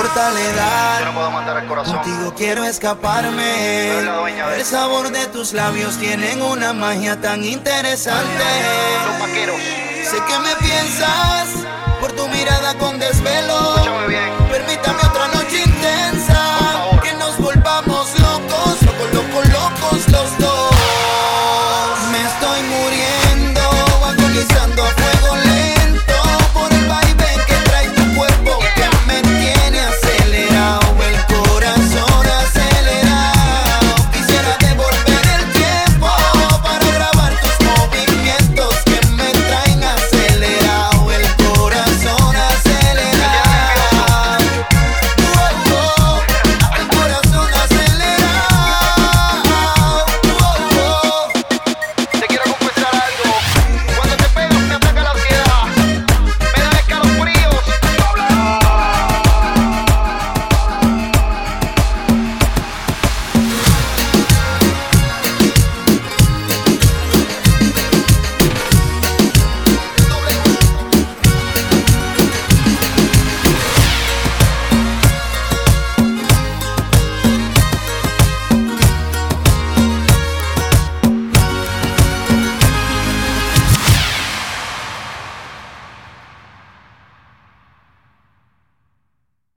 importa la edad. Yo no puedo matar el corazón. Contigo quiero escaparme. De el sabor de tus labios tienen una magia tan interesante. Los vaqueros. Sé que me piensas por tu mirada con desvelo. Escúchame bien.